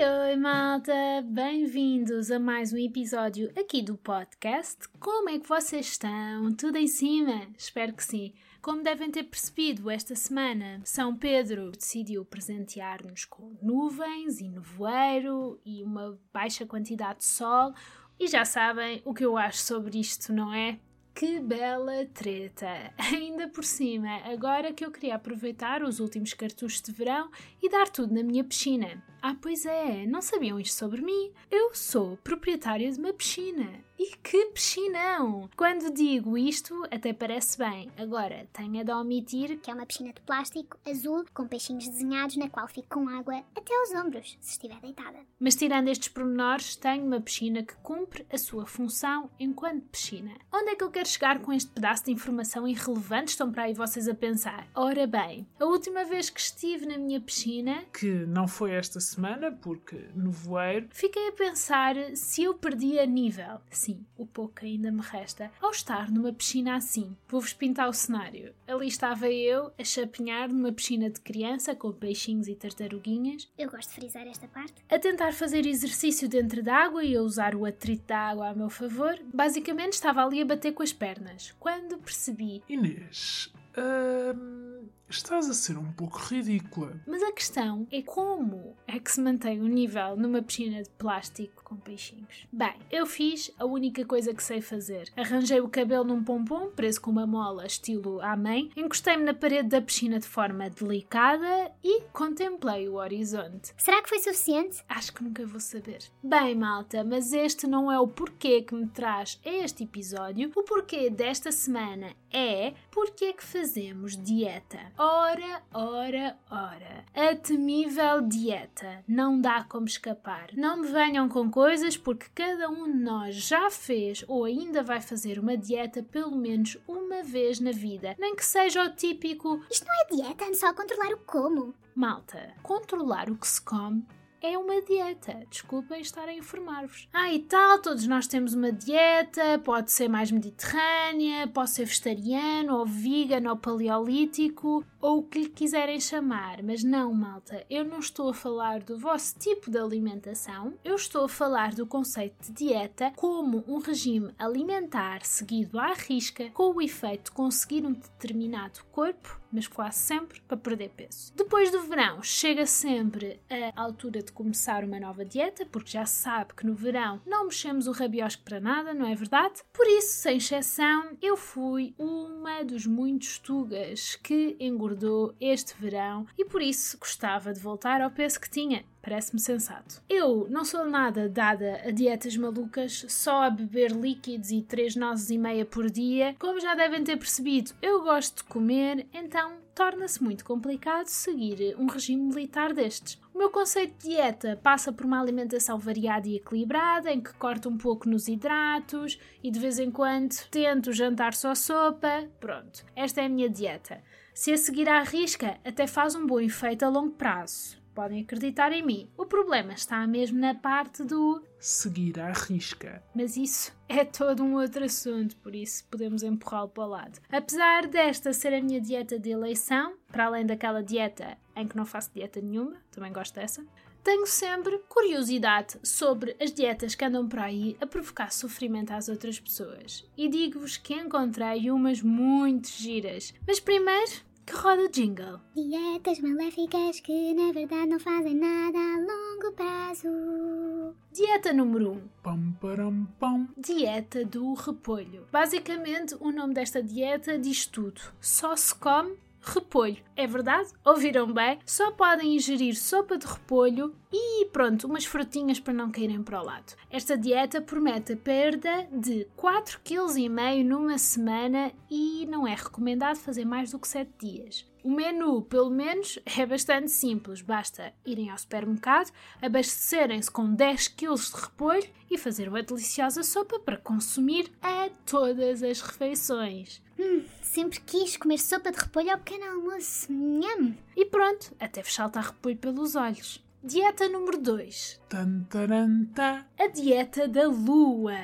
Oi, oi, malta! Bem-vindos a mais um episódio aqui do podcast. Como é que vocês estão? Tudo em cima? Espero que sim. Como devem ter percebido, esta semana São Pedro decidiu presentear-nos com nuvens e nevoeiro e uma baixa quantidade de sol. E já sabem o que eu acho sobre isto, não é? Que bela treta! Ainda por cima, agora que eu queria aproveitar os últimos cartuchos de verão e dar tudo na minha piscina. Ah, pois é, não sabiam isto sobre mim? Eu sou proprietária de uma piscina. E que piscinão! Quando digo isto, até parece bem. Agora, tenho de omitir que é uma piscina de plástico azul com peixinhos desenhados na qual fico com água até aos ombros, se estiver deitada. Mas tirando estes pormenores, tenho uma piscina que cumpre a sua função enquanto piscina. Onde é que eu quero chegar com este pedaço de informação irrelevante? Estão para aí vocês a pensar. Ora bem, a última vez que estive na minha piscina, que não foi esta semana, porque no voeiro, fiquei a pensar se eu perdia nível. Sim, o pouco que ainda me resta, ao estar numa piscina assim. Vou-vos pintar o cenário. Ali estava eu a chapinhar numa piscina de criança com peixinhos e tartaruguinhas. Eu gosto de frisar esta parte. A tentar fazer exercício dentro da água e a usar o atrito da água a meu favor. Basicamente estava ali a bater com as pernas. Quando percebi. Inês, hum, estás a ser um pouco ridícula. Mas a questão é como é que se mantém o nível numa piscina de plástico com peixinhos? Bem, eu fiz a única coisa que sei fazer. Arranjei o cabelo num pompom, preso com uma mola estilo à mãe, encostei-me na parede da piscina de forma delicada e contemplei o horizonte. Será que foi suficiente? Acho que nunca vou saber. Bem, malta, mas este não é o porquê que me traz a este episódio. O porquê desta semana é porque é que fazemos dieta. Ora, ora, ora. A temível dieta. Não dá como escapar. Não me venham com coisas porque cada um de nós já fez ou ainda vai fazer uma dieta pelo menos uma vez na vida. Nem que seja o típico. Isto não é dieta, é só controlar o como. Malta, controlar o que se come é uma dieta. Desculpem estar a informar-vos. Ah, e tal, todos nós temos uma dieta, pode ser mais mediterrânea, pode ser vegetariano, ou vegan, ou paleolítico, ou o que lhe quiserem chamar. Mas não, malta, eu não estou a falar do vosso tipo de alimentação, eu estou a falar do conceito de dieta como um regime alimentar seguido à risca, com o efeito de conseguir um determinado corpo mas quase sempre para perder peso. Depois do verão, chega sempre a altura de começar uma nova dieta, porque já se sabe que no verão não mexemos o rabiosco para nada, não é verdade? Por isso, sem exceção, eu fui uma dos muitos tugas que engordou este verão e por isso gostava de voltar ao peso que tinha. Parece-me sensato. Eu não sou nada dada a dietas malucas, só a beber líquidos e três nozes e meia por dia. Como já devem ter percebido, eu gosto de comer, então torna-se muito complicado seguir um regime militar destes. Meu conceito de dieta passa por uma alimentação variada e equilibrada, em que corto um pouco nos hidratos e de vez em quando tento jantar só sopa. Pronto, esta é a minha dieta. Se a seguir à risca, até faz um bom efeito a longo prazo podem acreditar em mim. O problema está mesmo na parte do seguir à risca. Mas isso é todo um outro assunto, por isso podemos empurrá-lo para o lado. Apesar desta ser a minha dieta de eleição, para além daquela dieta em que não faço dieta nenhuma, também gosto dessa, tenho sempre curiosidade sobre as dietas que andam por aí a provocar sofrimento às outras pessoas. E digo-vos que encontrei umas muito giras. Mas primeiro, que roda o jingle. Dietas maléficas que na verdade não fazem nada a longo prazo. Dieta número 1. Um. Pam, param, pam. Dieta do repolho. Basicamente, o nome desta dieta diz tudo. Só se come repolho. É verdade? Ouviram bem? Só podem ingerir sopa de repolho e pronto, umas frutinhas para não caírem para o lado. Esta dieta promete a perda de 4,5 kg numa semana e não é recomendado fazer mais do que 7 dias. O menu, pelo menos, é bastante simples. Basta irem ao supermercado, abastecerem-se com 10 kg de repolho e fazer uma deliciosa sopa para consumir a todas as refeições. Hum, sempre quis comer sopa de repolho ao pequeno almoço. Nham! E pronto, até vos saltar repolho pelos olhos. Dieta número 2. Tan, taran, tan. A dieta da lua.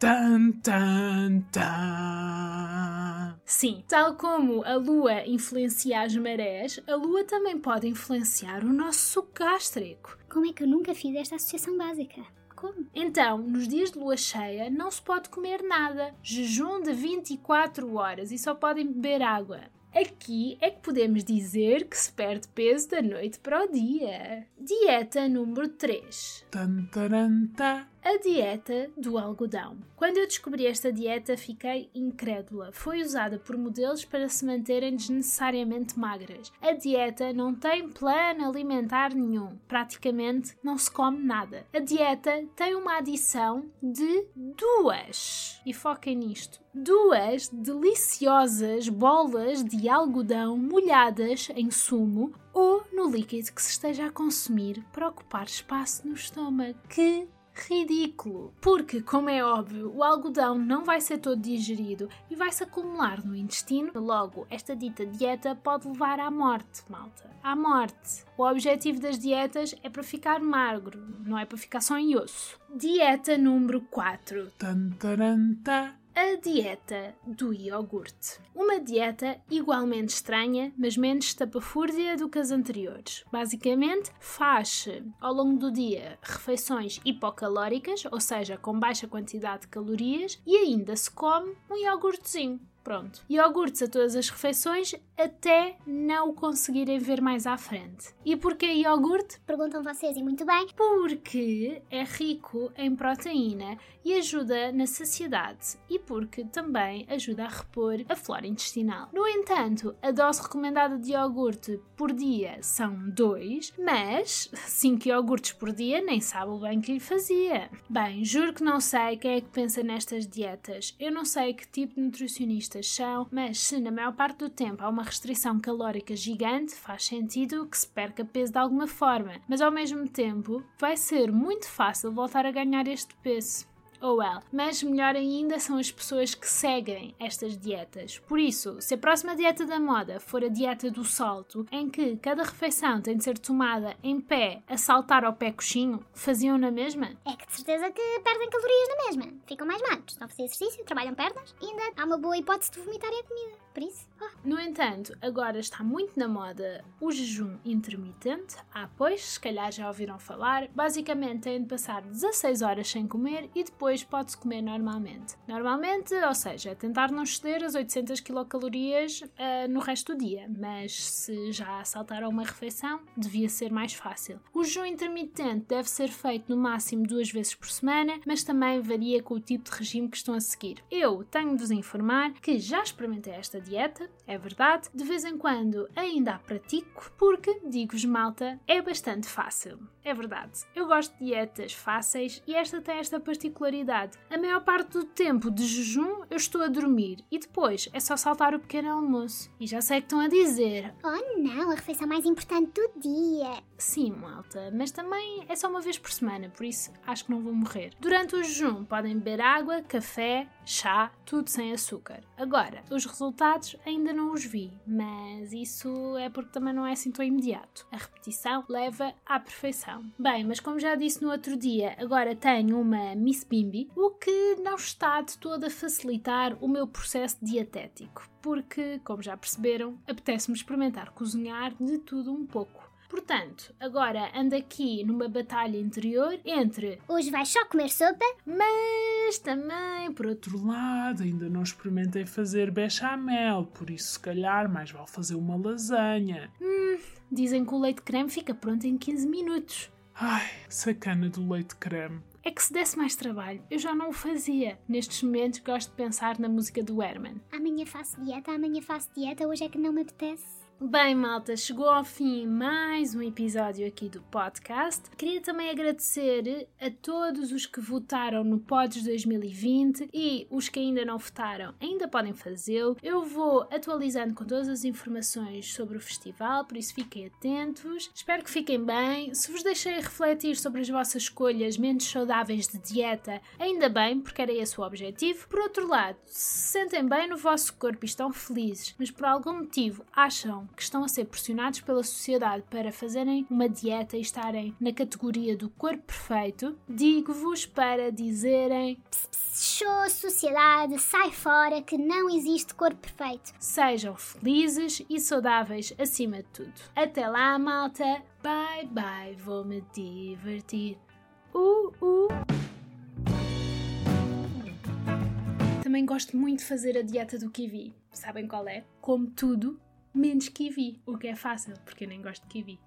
Tan, tan, tan. Sim, tal como a lua influencia as marés, a lua também pode influenciar o nosso suco gástrico. Como é que eu nunca fiz esta associação básica? Como? Então, nos dias de lua cheia, não se pode comer nada. Jejum de 24 horas e só podem beber água. Aqui é que podemos dizer que se perde peso da noite para o dia. Dieta número 3. Tantarantá. A dieta do algodão. Quando eu descobri esta dieta, fiquei incrédula. Foi usada por modelos para se manterem desnecessariamente magras. A dieta não tem plano alimentar nenhum. Praticamente não se come nada. A dieta tem uma adição de duas. E foquem nisto. Duas deliciosas bolas de algodão molhadas em sumo ou no líquido que se esteja a consumir para ocupar espaço no estômago. Que ridículo! Porque, como é óbvio, o algodão não vai ser todo digerido e vai se acumular no intestino. Logo, esta dita dieta pode levar à morte, malta. À morte. O objetivo das dietas é para ficar magro, não é para ficar só em osso. Dieta número 4. Tantarantá. A dieta do iogurte. Uma dieta igualmente estranha, mas menos estapafúrdia do que as anteriores. Basicamente, faz ao longo do dia refeições hipocalóricas, ou seja, com baixa quantidade de calorias, e ainda se come um iogurtezinho. Pronto. Iogurtes a todas as refeições até não o conseguirem ver mais à frente. E porquê iogurte? Perguntam vocês e muito bem. Porque é rico em proteína e ajuda na saciedade e porque também ajuda a repor a flora intestinal. No entanto, a dose recomendada de iogurte por dia são 2, mas 5 iogurtes por dia nem sabe o bem que lhe fazia. Bem, juro que não sei quem é que pensa nestas dietas. Eu não sei que tipo de mas se na maior parte do tempo há uma restrição calórica gigante, faz sentido que se perca peso de alguma forma, mas ao mesmo tempo vai ser muito fácil voltar a ganhar este peso. Oh well. Mas melhor ainda são as pessoas que seguem estas dietas. Por isso, se a próxima dieta da moda for a dieta do salto, em que cada refeição tem de ser tomada em pé a saltar ao pé coxinho, faziam na mesma? É que de certeza que perdem calorias na mesma. Ficam mais magros, estão a fazer exercício, trabalham pernas e ainda há uma boa hipótese de vomitarem a comida. No entanto, agora está muito na moda o jejum intermitente. Ah, pois, se calhar já ouviram falar. Basicamente, têm de passar 16 horas sem comer e depois pode-se comer normalmente. Normalmente, ou seja, tentar não exceder as 800 quilocalorias ah, no resto do dia, mas se já saltaram uma refeição, devia ser mais fácil. O jejum intermitente deve ser feito no máximo duas vezes por semana, mas também varia com o tipo de regime que estão a seguir. Eu tenho de vos informar que já experimentei esta dieta, é verdade, de vez em quando ainda a pratico, porque, digo-vos malta, é bastante fácil. É verdade, eu gosto de dietas fáceis e esta tem esta particularidade. A maior parte do tempo de jejum eu estou a dormir e depois é só saltar o pequeno almoço. E já sei que estão a dizer, oh não, a refeição mais importante do dia. Sim, malta, mas também é só uma vez por semana, por isso acho que não vou morrer. Durante o jejum podem beber água, café, chá, tudo sem açúcar. Agora, os resultados ainda não os vi, mas isso é porque também não é assim tão imediato. A repetição leva à perfeição. Bem, mas como já disse no outro dia, agora tenho uma Miss Bimbi, o que não está de todo a facilitar o meu processo dietético, porque, como já perceberam, apetece-me experimentar cozinhar de tudo um pouco. Portanto, agora ando aqui numa batalha interior entre, Hoje vais só comer sopa? mas também, por outro lado, ainda não experimentei fazer bechamel, por isso se calhar mais vale fazer uma lasanha. dizem que o leite creme fica pronto em 15 minutos. Ai, sacana do leite creme. É que se desse mais trabalho, eu já não o fazia. Nestes momentos gosto de pensar na música do Herman. Amanhã faço dieta, amanhã faço dieta, hoje é que não me apetece. Bem, malta, chegou ao fim mais um episódio aqui do podcast. Queria também agradecer a todos os que votaram no Pods 2020 e os que ainda não votaram ainda podem fazê-lo. Eu vou atualizando com todas as informações sobre o festival, por isso fiquem atentos. Espero que fiquem bem. Se vos deixei refletir sobre as vossas escolhas menos saudáveis de dieta, ainda bem, porque era esse o objetivo. Por outro lado, se sentem bem no vosso corpo e estão felizes, mas por algum motivo acham que estão a ser pressionados pela sociedade para fazerem uma dieta e estarem na categoria do corpo perfeito, digo-vos para dizerem Show, sociedade, sai fora que não existe corpo perfeito. sejam felizes e saudáveis acima de tudo. Até lá, malta! Bye bye, vou me divertir. Uh, uh. Também gosto muito de fazer a dieta do kiwi. Sabem qual é? Como tudo, menos kiwi. O que é fácil, porque eu nem gosto de kiwi.